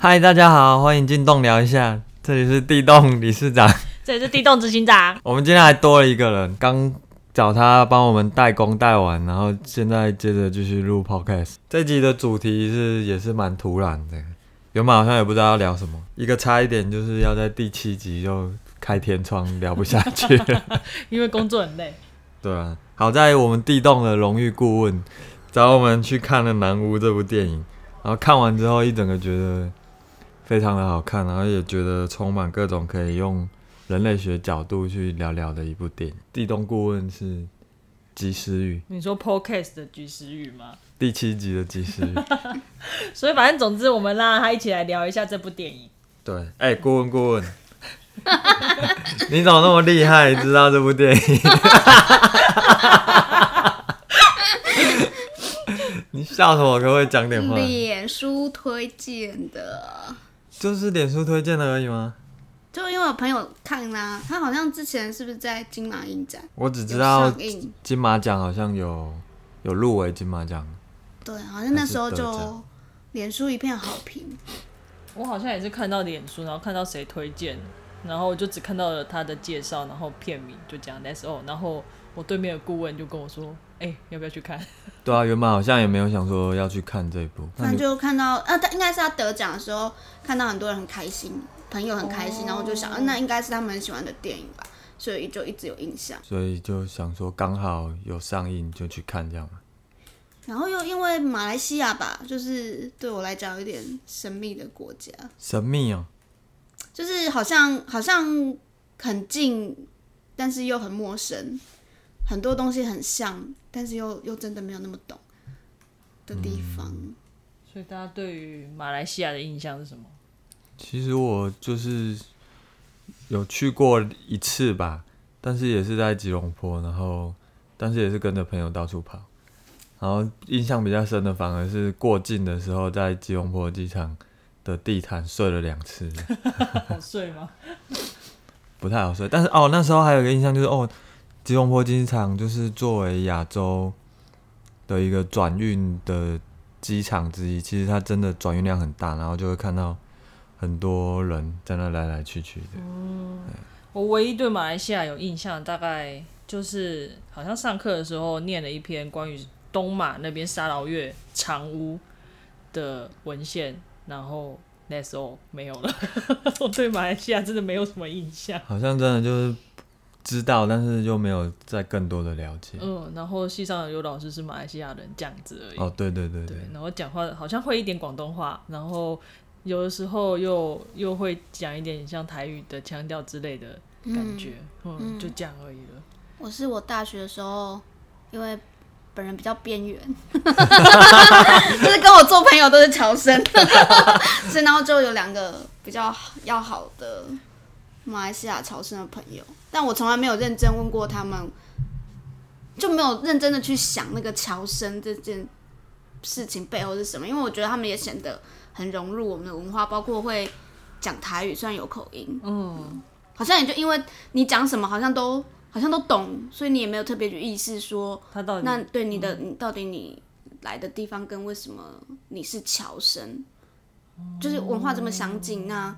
嗨，大家好，欢迎进洞聊一下，这里是地洞 理事长，这里是地洞执行长。我们今天还多了一个人，刚找他帮我们代工代完，然后现在接着继续录 podcast。这集的主题是也是蛮突然的，原本好像也不知道要聊什么，一个差一点就是要在第七集就开天窗聊不下去了，因为工作很累。对啊，好在我们地洞的荣誉顾问找我们去看了《南屋》这部电影，然后看完之后一整个觉得。非常的好看，然后也觉得充满各种可以用人类学角度去聊聊的一部电影。地洞顾问是及时雨，你说 Podcast 的及时雨吗？第七集的及时雨。所以反正总之，我们让他一起来聊一下这部电影。对，哎，顾问顾问，你怎么那么厉害，知道这部电影？你笑什么？可不可以讲点话？脸书推荐的。就是脸书推荐的而已吗？就因为我朋友看啦，他好像之前是不是在金马影展？我只知道金马奖好像有有入围金马奖。对，好像那时候就脸书一片好评。我好像也是看到脸书，然后看到谁推荐，然后我就只看到了他的介绍，然后片名就讲 That's all，然后我对面的顾问就跟我说。哎，要不要去看？对啊，原本好像也没有想说要去看这一部，反正就看到啊，他应该是他得奖的时候，看到很多人很开心，朋友很开心，然后就想，那应该是他们很喜欢的电影吧，所以就一直有印象。所以就想说，刚好有上映就去看这样。然后又因为马来西亚吧，就是对我来讲有点神秘的国家。神秘哦，就是好像好像很近，但是又很陌生。很多东西很像，但是又又真的没有那么懂的地方。所以大家对于马来西亚的印象是什么？其实我就是有去过一次吧，但是也是在吉隆坡，然后但是也是跟着朋友到处跑。然后印象比较深的反而是过境的时候，在吉隆坡机场的地毯睡了两次。好睡吗？不太好睡，但是哦，那时候还有一个印象就是哦。吉隆坡机场就是作为亚洲的一个转运的机场之一，其实它真的转运量很大，然后就会看到很多人在那来来去去的。嗯，我唯一对马来西亚有印象，大概就是好像上课的时候念了一篇关于东马那边沙劳越长屋的文献，然后 that's all 没有了。我对马来西亚真的没有什么印象，好像真的就是。知道，但是又没有再更多的了解。嗯，然后系上有老师是马来西亚人这样子而已。哦，对对对对。然后讲话好像会一点广东话，然后有的时候又又会讲一点像台语的腔调之类的感觉。嗯，就这样而已了。我是我大学的时候，因为本人比较边缘，就是跟我做朋友都是侨生，所以然后就有两个比较要好的。马来西亚潮生的朋友，但我从来没有认真问过他们，就没有认真的去想那个侨生这件事情背后是什么。因为我觉得他们也显得很融入我们的文化，包括会讲台语，虽然有口音，嗯，好像也就因为你讲什么，好像都好像都懂，所以你也没有特别去意识说，他到底那对你的你到底你来的地方跟为什么你是侨生，就是文化这么相近，那。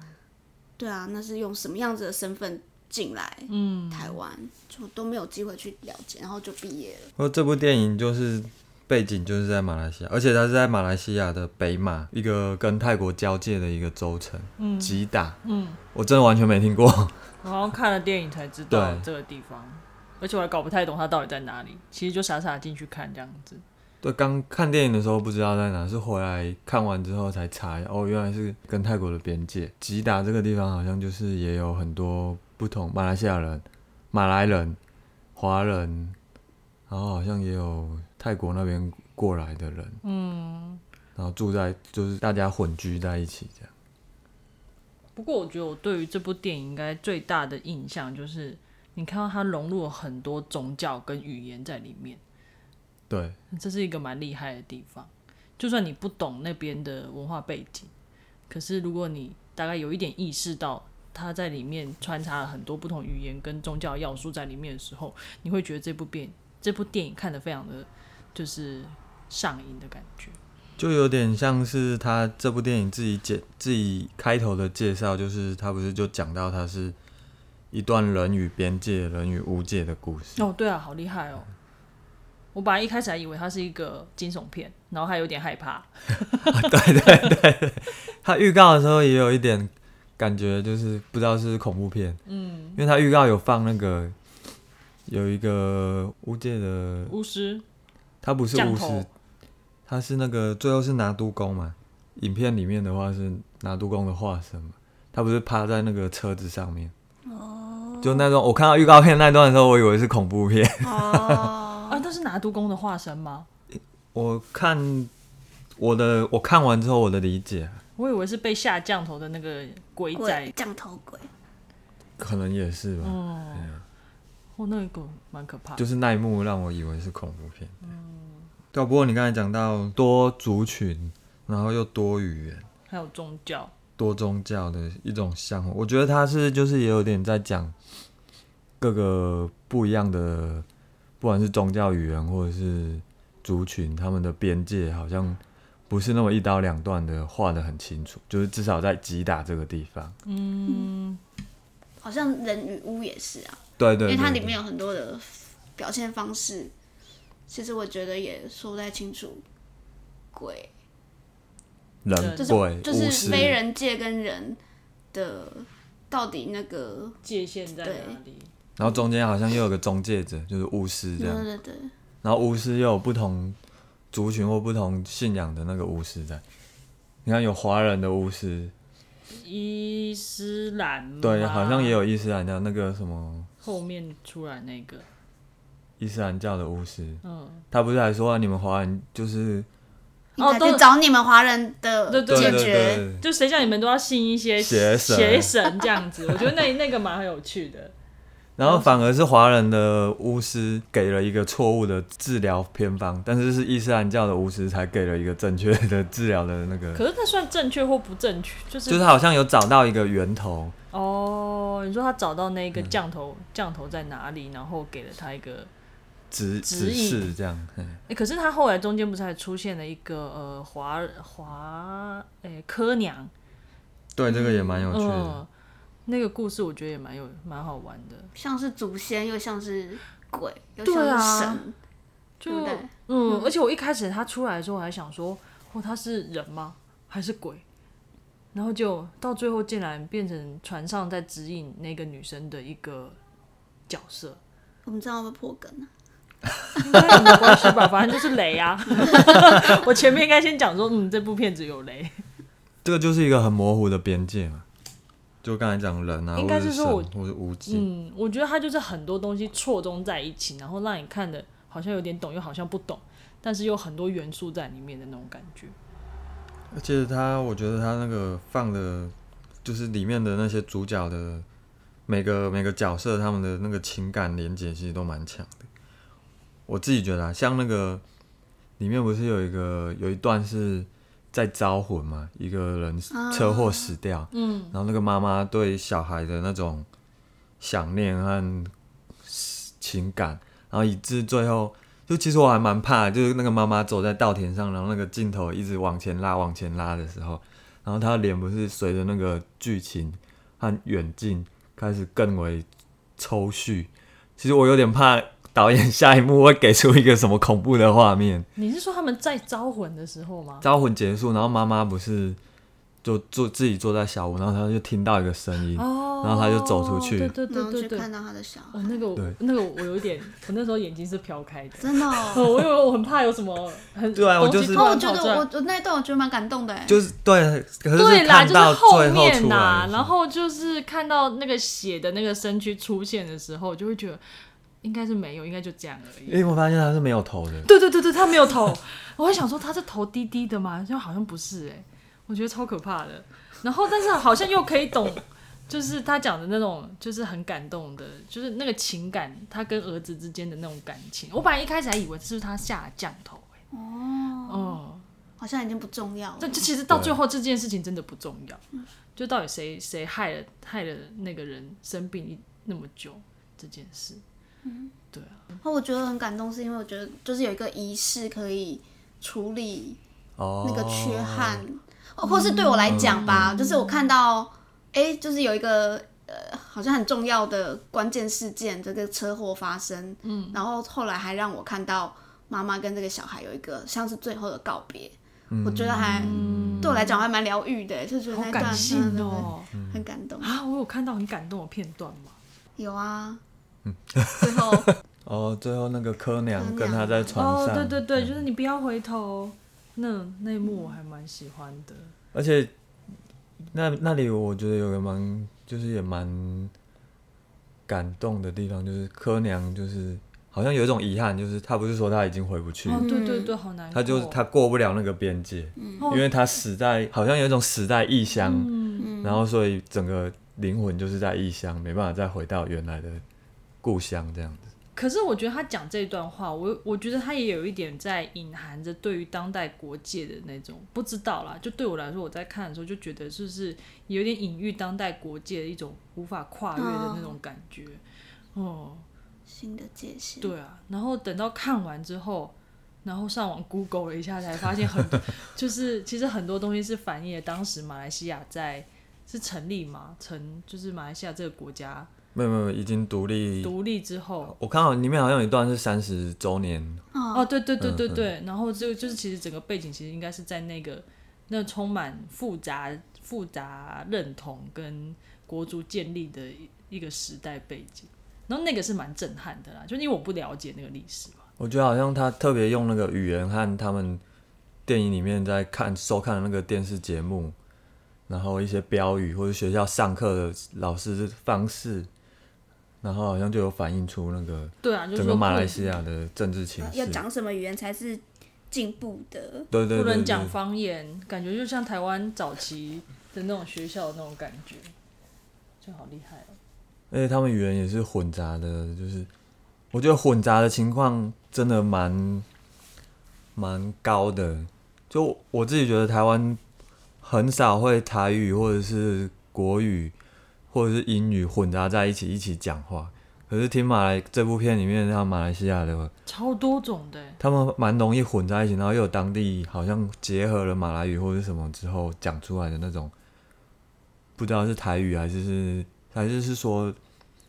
对啊，那是用什么样子的身份进来？嗯，台湾就都没有机会去了解，然后就毕业了。说这部电影就是背景就是在马来西亚，而且它是在马来西亚的北马一个跟泰国交界的一个州城，嗯，吉打。嗯，我真的完全没听过。我好像看了电影才知道这个地方，而且我还搞不太懂它到底在哪里。其实就傻傻进去看这样子。对，刚看电影的时候不知道在哪，是回来看完之后才查，哦，原来是跟泰国的边界。吉达这个地方好像就是也有很多不同马来西亚人、马来人、华人，然后好像也有泰国那边过来的人，嗯，然后住在就是大家混居在一起这样。不过我觉得我对于这部电影应该最大的印象就是，你看到它融入了很多宗教跟语言在里面。对，这是一个蛮厉害的地方。就算你不懂那边的文化背景，可是如果你大概有一点意识到它在里面穿插了很多不同语言跟宗教要素在里面的时候，你会觉得这部电这部电影看得非常的就是上瘾的感觉。就有点像是他这部电影自己介自己开头的介绍，就是他不是就讲到他是一段人与边界、人与无界的故事。哦，对啊，好厉害哦！我本来一开始还以为它是一个惊悚片，然后还有点害怕。对对对对，他预告的时候也有一点感觉，就是不知道是恐怖片，嗯，因为他预告有放那个有一个巫界的，巫师他不是巫师，他是那个最后是拿督公嘛。影片里面的话是拿督公的化身嘛，他不是趴在那个车子上面，哦就那种我看到预告片那段的时候，我以为是恐怖片。那是拿督公的化身吗？我看我的我看完之后，我的理解啊我以为是被下降头的那个鬼鬼仔。降头鬼，可能也是吧，哦，哦，那个蛮可怕的。就是那一幕让我以为是恐怖片。对啊，不过你刚才讲到多族群，然后又多语言、还有宗教，多宗教的一种相互，我觉得他是就是也有点在讲各个不一样的，不管是宗教语言或者是族群，他们的边界好像不是那么一刀两断的画的很清楚，就是至少在击打这个地方。嗯，好像人与巫也是啊，对对对因为它里面有很多的表现方式，其实我觉得也说不太清楚。鬼人就是鬼就是非人界跟人的到底那个，界限在哪里？然后中间好像又有个中介者，就是巫师这样。对对对，然后巫师又有不同族群或不同信仰的那个巫师在。你看有华人的巫师，伊斯兰对，好像也有伊斯兰教那个什么后面出来那个，伊斯兰教的巫师，嗯，他不是还说、你们华人就是哦都找你们华人的对对解决。就谁叫你们都要信一些邪神邪神这样子，我觉得那那个蛮有趣的。然后反而是华人的巫师给了一个错误的治疗偏方，但是是伊斯兰教的巫师才给了一个正确的治疗的那个，可是那算正确或不正确？就是就是好像有找到一个源头，哦，你说他找到那嗯个降头、降头在哪里，然后给了他一个，指指指引示这样。嘿哎、可是他后来中间不是还出现了一个呃华华哎科娘，对，这个也蛮有趣的。嗯，那个故事我觉得也蛮有蛮好玩的，像是祖先，又像是鬼，又对啊像是神，就对不对？嗯，而且我一开始他出来的时候，我还想说，哦，他是人吗？还是鬼？然后就到最后竟然变成船上在指引那个女生的一个角色，我们这样会不会破梗啊？应该也没关系吧，反正就是雷啊。我前面应该先讲说，嗯，这部片子有雷，这个就是一个很模糊的边界嘛，就刚才讲人啊，应该是是说我神或者无尽，嗯，我觉得它就是很多东西错综在一起，然后让你看的好像有点懂，又好像不懂，但是有很多元素在里面的那种感觉。而且他，我觉得他那个放的，就是里面的那些主角的每个每个角色，他们的那个情感连接其实都蛮强的。我自己觉得啊，像那个里面不是有一个有一段是在招魂嘛，一个人车祸死掉，嗯，然后那个妈妈对小孩的那种想念和情感，然后以致最后，就其实我还蛮怕，就是那个妈妈走在稻田上，然后那个镜头一直往前拉、往前拉的时候，然后她的脸不是随着那个剧情和远近开始更为抽蓄，其实我有点怕导演下一幕 会给出一个什么恐怖的画面。你是说他们在招魂的时候吗？招魂结束，然后妈妈不是就坐自己坐在小屋，然后她就听到一个声音，哦，然后他就走出去对对对对对。看到他的小孩哦，，那个我那个我有一点，我那时候眼睛是飘开的，真的哦。哦，我以为我很怕有什么很 对啊我就是觉得我我那一段我觉得蛮感动的哎，就是对，可是对啦，就是看到后最后出面呐、来，然后就是看到那个血的那个身躯出现的时候，就会觉得应该是没有，应该就这样而已。因为我发现他是没有头的，对对对对，他没有头，我会想说他是头低低的吗？就好像不是哎、我觉得超可怕的。然后但是好像又可以懂，就是他讲的那种，就是很感动的，就是那个情感，他跟儿子之间的那种感情。我本来一开始还以为是他下降头、欸，哦，哦，好像已经不重要了这。这其实到最后这件事情真的不重要，就到底谁谁害了害了那个人生病一那么久这件事，对啊，然后我觉得很感动，是因为我觉得就是有一个仪式可以处理哦，那个缺憾，或或是对我来讲嗯吧，就是我看到，哎、就是有一个呃，好像很重要的关键事件，这个车祸发生，嗯，然后后来还让我看到妈妈跟这个小孩有一个像是最后的告别，我觉得还、对我来讲还蛮疗愈的，就觉得那段！很感动。啊，我有看到很感动的片段吗。有啊，最后。哦，最后那个柯娘跟他在船哦，上，对对对，就是你不要回头，那那一幕我还蛮喜欢的。而且那那里我觉得有个蛮，就是也蛮感动的地方，就是柯娘就是好像有一种遗憾，就是他不是说他已经回不去，哦，对对对，好难过。他就是他过不了那个边界，嗯。因为他死在好像有一种死在异乡，嗯，然后所以整个灵魂就是在异乡，没办法再回到原来的故乡这样子。可是我觉得他讲这段话，我我觉得他也有一点在隐含着对于当代国界的那种不知道啦。就对我来说，我在看的时候就觉得就是有点隐喻当代国界的一种无法跨越的那种感觉。哦，新的界限，对啊。然后等到看完之后，然后上网 Google 了一下，才发现很多 就是其实很多东西是反映了当时马来西亚在是成立嘛，成就是马来西亚这个国家没有没有，已经独立。独立之后，我看到里面好像有一段是三十周年，哦，对对对对嗯对，然后就就是其实整个背景其实应该是在那个那充满复杂复杂认同跟国足建立的一一个时代背景，然后那个是蛮震撼的啦，就因为我不了解那个历史嘛。我觉得好像他特别用那个语言和他们电影里面在看收看的那个电视节目，然后一些标语或者学校上课的老师的方式，然后好像就有反映出那个对啊，就是整个马来西亚的政治情势。要讲什么语言才是进步的？对对对对不能讲方言，感觉就像台湾早期的那种学校的那种感觉，就好厉害哦。而且他们语言也是混杂的，就是我觉得混杂的情况真的蛮蛮高的。就我自己觉得台湾很少会台语或者是国语或者是英语混杂在一起一起讲话。可是听马来这部片里面，像马来西亚的，超多种的欸，他们蛮容易混在一起，然后又有当地好像结合了马来语或者什么之后讲出来的那种，不知道是台语还是是还是是说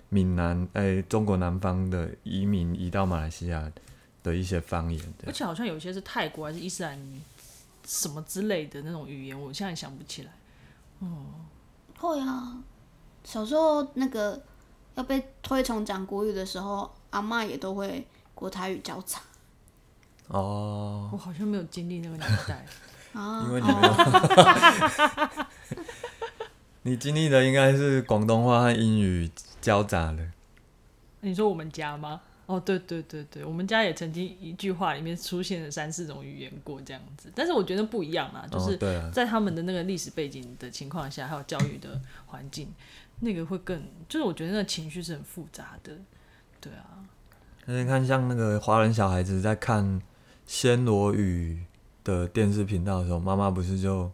闽南哎、中国南方的移民移到马来西亚的一些方言。而且好像有一些是泰国还是伊斯兰什么之类的那种语言，我现在想不起来。哦会啊，小时候那个要被推崇讲国语的时候，阿嬷也都会国台语交杂哦，我好像没有经历那个年代。啊。因为你没有，你经历的应该是广东话和英语交杂的。你说我们家吗？哦，对对对对，我们家也曾经一句话里面出现了三四种语言过这样子，但是我觉得不一样啦，就是在他们的那个历史背景的情况下，还有教育的环境，那个会更，就是我觉得那情绪是很复杂的，对啊，而且看像那个华人小孩子在看暹罗语的电视频道的时候，妈妈不是就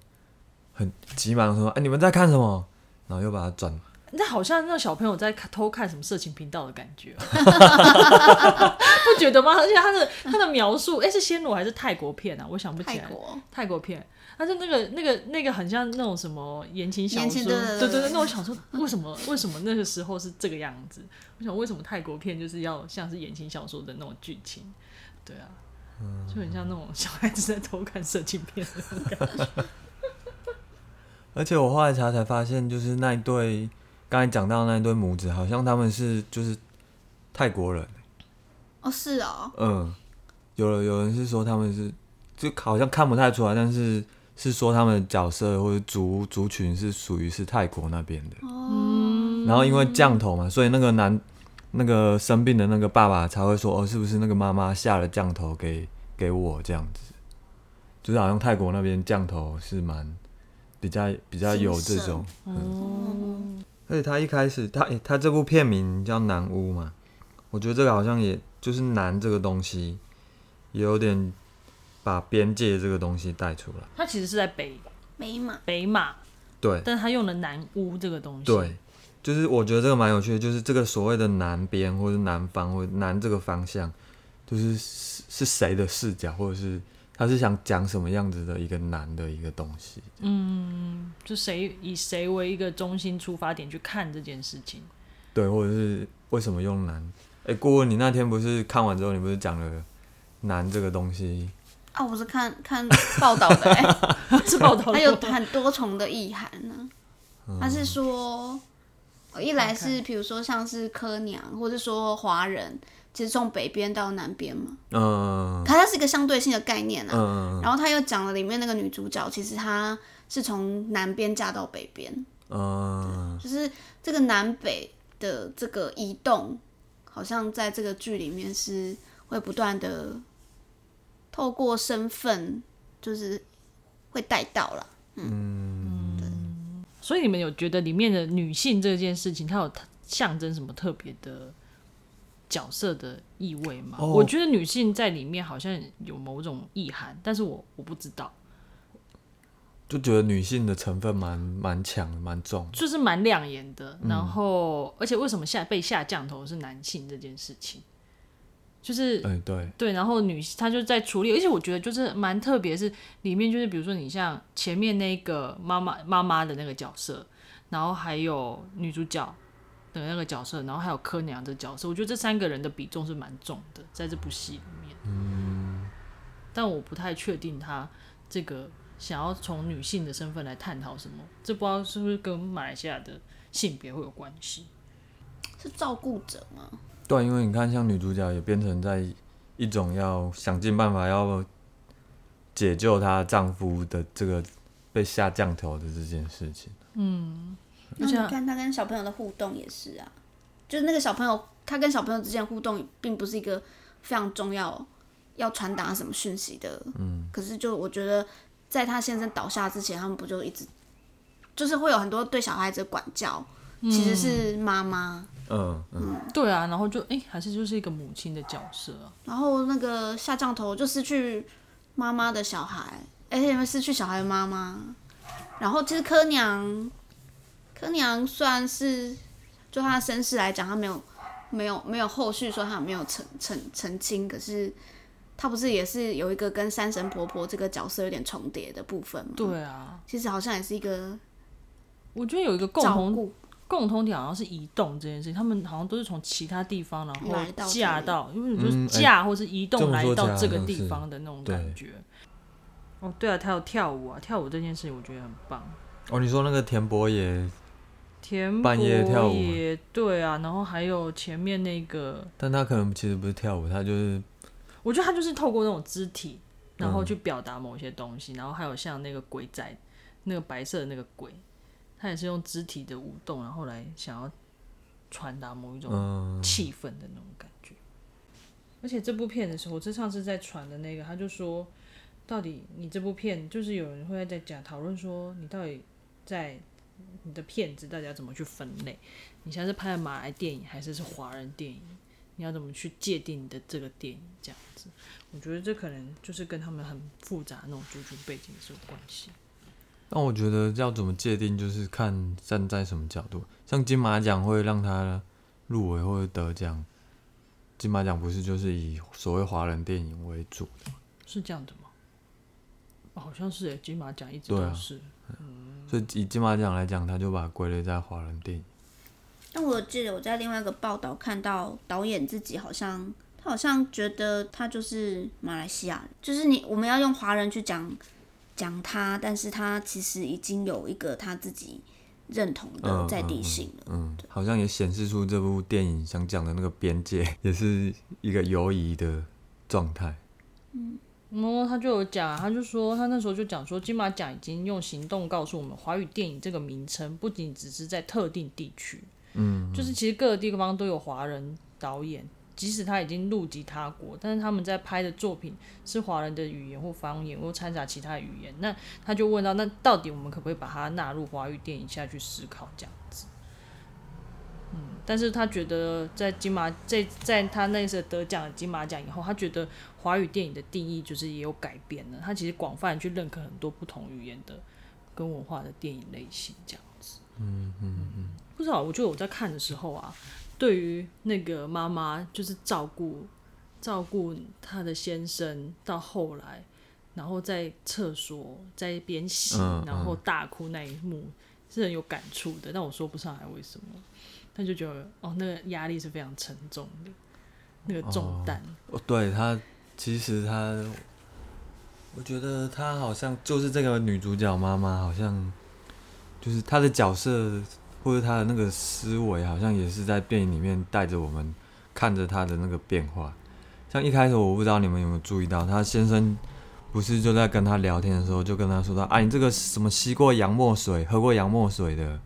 很急忙说：“哎，你们在看什么？”然后又把它转。那好像那小朋友在偷看什么色情频道的感觉、啊，不觉得吗？而且他的他的描述，哎、是暹罗还是泰国片啊？我想不起来。泰国泰国片，但是那个那个那个很像那种什么言情小说，对对对那我想说，为什么为什么那个时候是这个样子？我想为什么泰国片就是要像是言情小说的那种剧情？对啊，就很像那种小孩子在偷看色情片的那种感觉。而且我后来查才发现，就是那一对刚才讲到那一对母子，好像他们是就是泰国人。哦，是哦，嗯，有了有人是说他们是，就好像看不太出来，但是是说他们的角色或者族族群是属于是泰国那边的。嗯，然后因为降头嘛，所以那个男那个生病的那个爸爸才会说，哦，是不是那个妈妈下了降头给给我这样子？就是好像泰国那边降头是蛮比较比较有这种，哦，而且他一开始他诶他这部片名叫《南屋》嘛，我觉得这个好像也就是南这个东西，也有点把边界这个东西带出来。他其实是在北北马北马，对但是他用了南屋这个东西。对，就是我觉得这个蛮有趣的，就是这个所谓的南边或者南方或者南这个方向，就是是是谁的视角，或者是他是想讲什么样子的一个难的一个东西。嗯就谁以谁为一个中心出发点去看这件事情。对，或者是为什么用难？哎、顾问，你那天不是看完之后，你不是讲了难这个东西？啊，我是看看报道的、欸，是报道它有很多重的意涵呢。他是说，呃一来是比如说像是科娘，或者说华人，其实从北边到南边嘛，嗯。它它是一个相对性的概念啊。嗯。然后他又讲了里面那个女主角，其实她是从南边嫁到北边，嗯，就是这个南北的这个移动，好像在这个剧里面是会不断的透过身份，就是会带到了。嗯。所以你们有觉得里面的女性这件事情，它有象征什么特别的角色的意味吗？哦我觉得女性在里面好像有某种意涵，但是我我不知道，就觉得女性的成分蛮蛮强，蛮重。就是蛮亮眼的。然后，而且为什么下被下降头是男性这件事情，就是哎、对，对，然后女她就在处理，而且我觉得就是蛮特别，是里面就是比如说你像前面那个妈妈妈妈的那个角色，然后还有女主角的那个角色，然后还有柯娘的角色，我觉得这三个人的比重是蛮重的，在这部戏里面。嗯，但我不太确定他这个想要从女性的身份来探讨什么，这不知道是不是跟马来西亚的性别会有关系。是照顾者吗？对，因为你看，像女主角也变成在一种要想尽办法要解救她丈夫的这个被下降头的这件事情。那你看他跟小朋友的互动也是啊，就是那个小朋友，他跟小朋友之间的互动，并不是一个非常重要要传达什么讯息的。嗯，可是就我觉得，在他先生倒下之前，他们不就一直就是会有很多对小孩子的管教，其实是妈妈。嗯嗯，对啊，然后就哎、还是就是一个母亲的角色啊。然后那个下降头就失去妈妈的小孩，而且失去小孩的妈妈。然后其实柯娘，柯娘算是就她的身世来讲，她没有没有没有后续说她有没有澄澄澄清，可是她不是也是有一个跟山神婆婆这个角色有点重叠的部分吗？，对啊，其实好像也是一个我觉得有一个共同，共同点好像是移动这件事情，他们好像都是从其他地方然后嫁到，因为你就是嗯哎嫁或是移动来到这个地方的那种感觉。哦，对啊，他有跳舞啊，跳舞这件事情我觉得很棒。哦，你说那个田博也，田半夜跳舞也对啊，然后还有前面那个，但他可能其实不是跳舞，他就是我觉得他就是透过那种肢体，然后嗯去表达某些东西，然后还有像那个鬼仔，那个白色的那个鬼，他也是用肢体的舞动，然后来想要传达某一种嗯气氛的那种感觉。而且这部片的时候，我这上次在传的那个，他就说，到底你这部片，就是有人会在讲讨论说，你到底在你的片子到底要怎么去分类？你现在是拍的马来电影还是是华人电影？你要怎么去界定你的这个电影？这样子，我觉得这可能就是跟他们很复杂那种族群背景是有关系。但我觉得要怎么界定，就是看站在什么角度。像金马奖会让他入围或者得奖，金马奖不是就是以所谓华人电影为主的，是这样的吗？哦好像是诶，金马奖一直都是。所以以金马奖来讲，他就把它归类在华人电影。但我记得我在另外一个报道看到导演自己好像，他好像觉得他就是马来西亚人，就是你我们要用华人去讲讲他，但是他其实已经有一个他自己认同的嗯在地性了。嗯，好像也显示出这部电影想讲的那个边界，也是一个游移的状态。然后他就有讲啊，他就说他那时候就讲说，金马奖已经用行动告诉我们，华语电影这个名称不仅只是在特定地区，嗯，就是其实各个地方都有华人导演，即使他已经入籍他国，但是他们在拍的作品是华人的语言或方言或掺杂其他语言，那他就问到，那到底我们可不可以把它纳入华语电影下去思考这样子？嗯，但是他觉得在金马在在他那次得奖金马奖以后，他觉得华语电影的定义就是也有改变了，他其实广泛去认可很多不同语言的跟文化的电影类型这样子。嗯嗯嗯，不知道，我觉得我在看的时候啊，对于那个妈妈就是照顾照顾她的先生，到后来，然后在厕所在一边洗，嗯然后大哭那一幕是很有感触的，但我说不上来为什么，但就觉得哦，那个压力是非常沉重的，那个重担。哦，对他，其实他，我觉得他好像就是这个女主角妈妈，好像就是她的角色或者她的那个思维，好像也是在电影里面带着我们看着她的那个变化。像一开始我不知道你们有没有注意到，她先生不是就在跟她聊天的时候，就跟她说到，啊，你这个什么吸过洋墨水、喝过洋墨水的，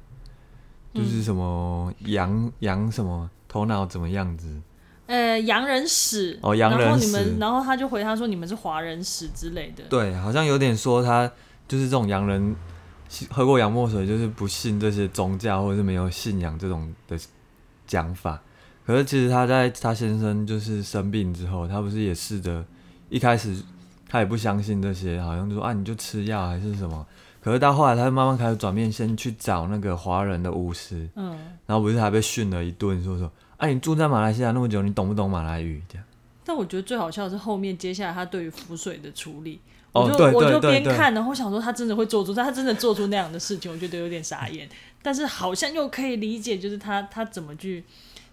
就是什么洋洋什么头脑怎么样子？呃，洋人史哦洋人然后你们，然后他就回他说你们是华人史之类的。对，好像有点说他就是这种洋人喝过洋墨水，就是不信这些宗教或者是没有信仰这种的讲法。可是其实他在他先生就是生病之后，他不是也试着一开始他也不相信这些，好像就说啊你就吃药还是什么。可是到后来，他慢慢开始转变，先去找那个华人的巫师，嗯，然后不是还被训了一顿，说说啊你住在马来西亚那么久，你懂不懂马来语？这样。但我觉得最好笑的是后面接下来他对于浮水的处理。哦我就对我就边看，然后想说他真的会做出，但他真的做出那样的事情，我觉得有点傻眼。但是好像又可以理解，就是他他怎么去，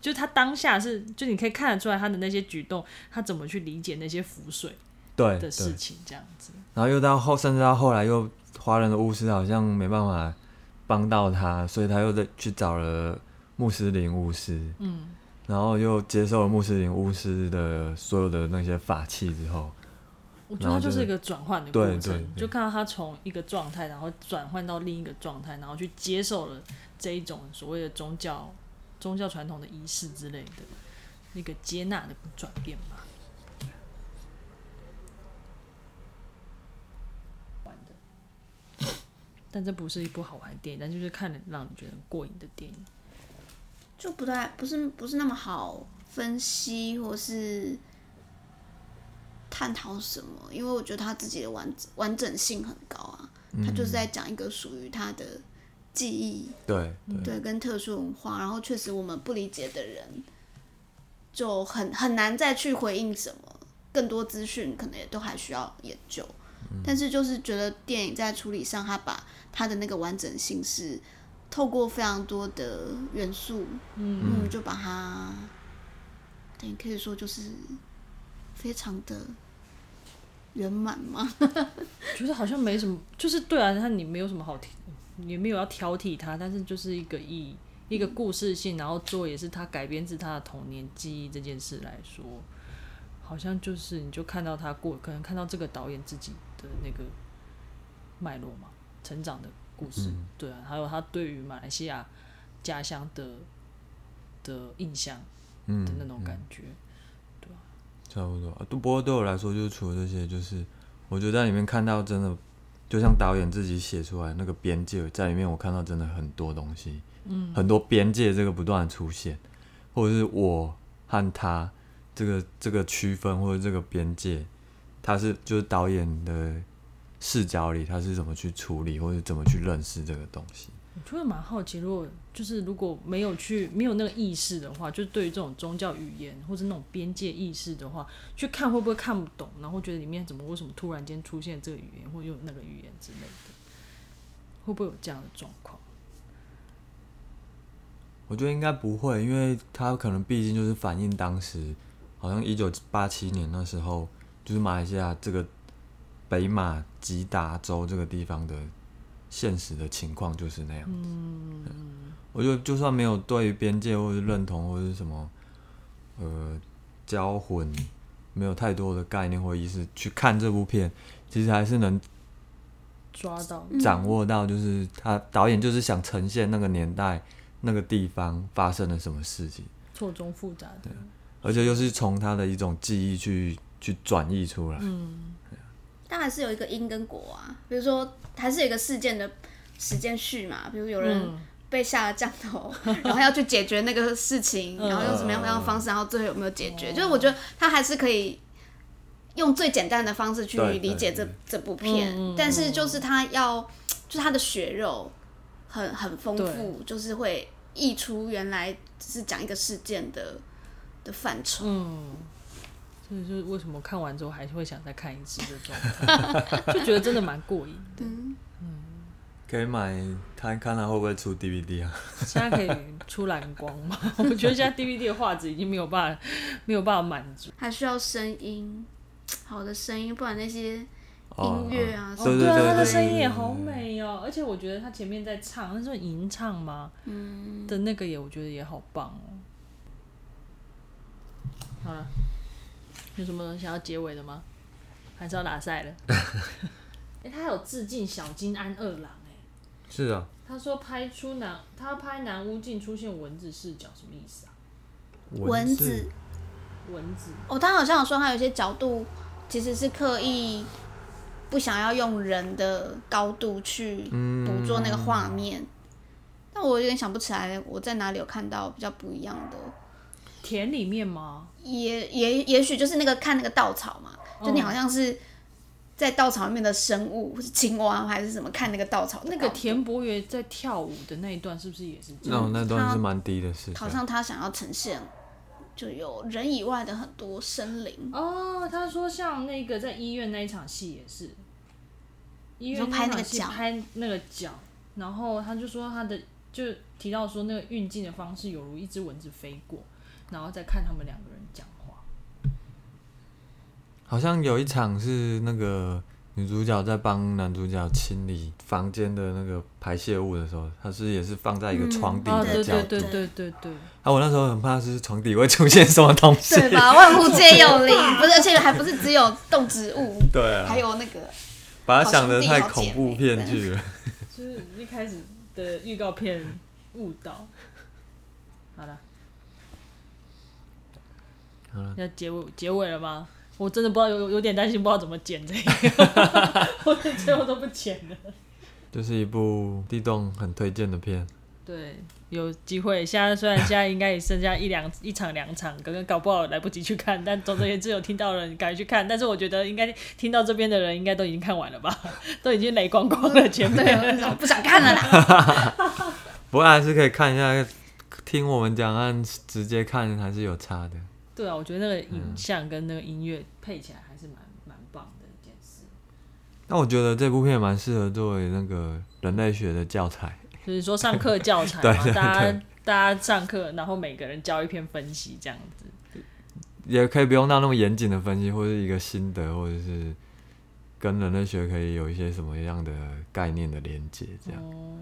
就是他当下是，就你可以看得出来他的那些举动，他怎么去理解那些浮水对的事情，这样子。然后又到后，甚至到后来又华人的巫师好像没办法帮到他，所以他又在去找了穆斯林巫师，嗯，然后又接受了穆斯林巫师的所有的那些法器之后，我觉得他就是一个转换的过程，对对。对就看到他从一个状态，然后转换到另一个状态，然后去接受了这一种所谓的宗教、宗教传统的仪式之类的那个接纳的转变吧。玩的，但这不是一部好玩的电影，但就是看了让你觉得很过瘾的电影。就不太不是不是那么好分析或是探讨什么，因为我觉得他自己的完完整性很高啊，他就是在讲一个属于他的记忆，对对。对，跟特殊文化，然后确实我们不理解的人就很很难再去回应什么，更多资讯可能也都还需要研究，但是就是觉得电影在处理上，他把他的那个完整性是透过非常多的元素，嗯，嗯，就把它，等于，可以说就是非常的圆满嘛。觉得好像没什么，就是对啊，他你没有什么好挑，也没有要挑剔他，但是就是一个以一个故事性，然后做也是他改编自他的童年记忆这件事来说，好像就是你就看到他过，可能看到这个导演自己的那个脉络嘛，成长的故事，对啊，还有他对于马来西亚家乡的的印象嗯的那种感觉，对差不多。啊不过对我来说，就是除了这些，就是我觉得在里面看到真的，就像导演自己写出来那个边界，在里面我看到真的很多东西，嗯，很多边界这个不断的出现，或者是我和他这个这个区分或者这个边界，他是就是导演的视角里他是怎么去处理或者怎么去认识这个东西。我就会蛮好奇，如果就是如果没有去没有那个意识的话，就是对于这种宗教语言或者那种边界意识的话，去看会不会看不懂，然后觉得里面怎么为什么突然间出现这个语言或用那个语言之类的，会不会有这样的状况？我觉得应该不会，因为他可能毕竟就是反映当时，好像一九八七年那时候，就是马来西亚这个北马吉达州这个地方的现实的情况就是那样。子。嗯，我觉得就算没有对于边界或者认同或者是什么，呃，交混，没有太多的概念或意识去看这部片，其实还是能抓到，掌握到，就是他导演就是想呈现那个年代、那个地方发生了什么事情，错综复杂的，而且又是从他的一种记忆去去转译出来。嗯，但还是有一个因跟果啊，比如说还是有一个事件的时间序嘛，比如有人嗯。被下了降头，然后要去解决那个事情，嗯。然后用什么样的方式，然后最后有没有解决？就是我觉得他还是可以用最简单的方式去理解这这部片，但是就是他要，就是他的血肉很很丰富，就是会溢出原来只是讲一个事件的的范畴。嗯，所以就是为什么看完之后还是会想再看一次的状态，就觉得真的蛮过瘾的。嗯，可以买看看它会不会出 DVD 啊？现在可以出蓝光吗？我觉得现在 DVD 的画质已经没有办法没有办法满足。还需要声音，好的声音，不然那些哦音乐啊对啊，对对对对他的声音也好美哦，而且我觉得他前面在唱，那是吟唱吗？嗯，的那个也，我觉得也好棒哦。好了，有什么想要结尾的吗？还是要打赛了？哎、他有致敬小金安二郎哎、是啊，他说拍出南，他拍南屋镜出现蚊子视角，什么意思啊？蚊子，蚊子哦，他好像有说他有些角度其实是刻意不想要用人的高度去嗯捕捉那个画面，但我有点想不起来我在哪里有看到比较不一样的。田里面吗？也也也许就是那个看那个稻草嘛，就你哦好像是在稻草里面的生物，是青蛙还是什么？看那个稻草的那，个田伯爵在跳舞的那一段是不是也是这样？那种那段是蛮低的视角，好像他想要呈现，就有人以外的很多生灵。哦，他说像那个在医院那一场戏也是，医院拍那个场戏脚拍那个脚，然后他就说他的就提到说那个运镜的方式有如一只蚊子飞过，然后再看他们两个人讲话。好像有一场是那个女主角在帮男主角清理房间的那个排泄物的时候，她是也是放在一个嗯床底的角度。对对对对对，啊，我那时候很怕是床底会出现什么东西。对吧？万物皆有灵，不是，而且还不是只有动植物，对啊，还有那个把它想的太恐怖片剧了。就是一开始的预告片误导。好了，好了，要结尾结尾了吗？我真的不知道，有有点担心，不知道怎么剪这个，我最后都不剪了。就是一部地洞很推荐的片。对，有机会。现在虽然现在应该也剩下一两一场两场，可能搞不好来不及去看，但总而言之有听到的人赶紧去看。但是我觉得应该听到这边的人应该都已经看完了吧，都已经雷光光了前对，面。不想看了啦。不过还是可以看一下，听我们讲按直接看还是有差的。对啊，我觉得那个影像跟那个音乐配起来还是蛮蛮棒的一件事。那我觉得这部片蛮适合作为那个人类学的教材。就是说上课教材嘛，对对大家大家上课，然后每个人教一篇分析这样子。也可以不用到那么严谨的分析，或者一个心得，或者是跟人类学可以有一些什么样的概念的连接，这样、哦，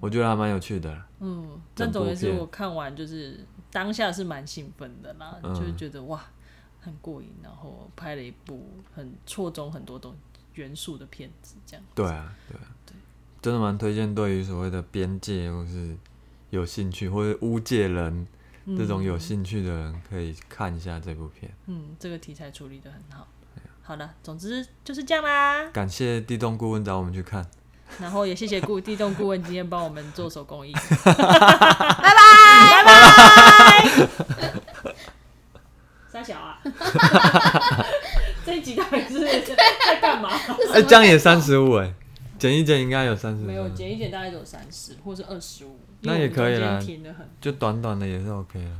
我觉得还蛮有趣的。嗯，但总之，片我看完就是当下是蛮兴奋的啦，嗯就是觉得哇很过瘾，然后拍了一部很错综很多东元素的片子，这样。对啊，对啊，对真的蛮推荐对于所谓的边界或是有兴趣，或者巫界人这种有兴趣的人，可以看一下这部片。嗯，这个题材处理的很好。好了，总之就是这样啦。感谢地洞顾问找我们去看，然后也谢谢顾地动顾问今天帮我们做手工艺。拜拜拜拜三小啊，这一集到底是在干嘛？哎、这样也三十五哎，减一减应该有三十，没有减一减，大概只有三十或是二十五，那也可以啦就短短的也是 OK 了。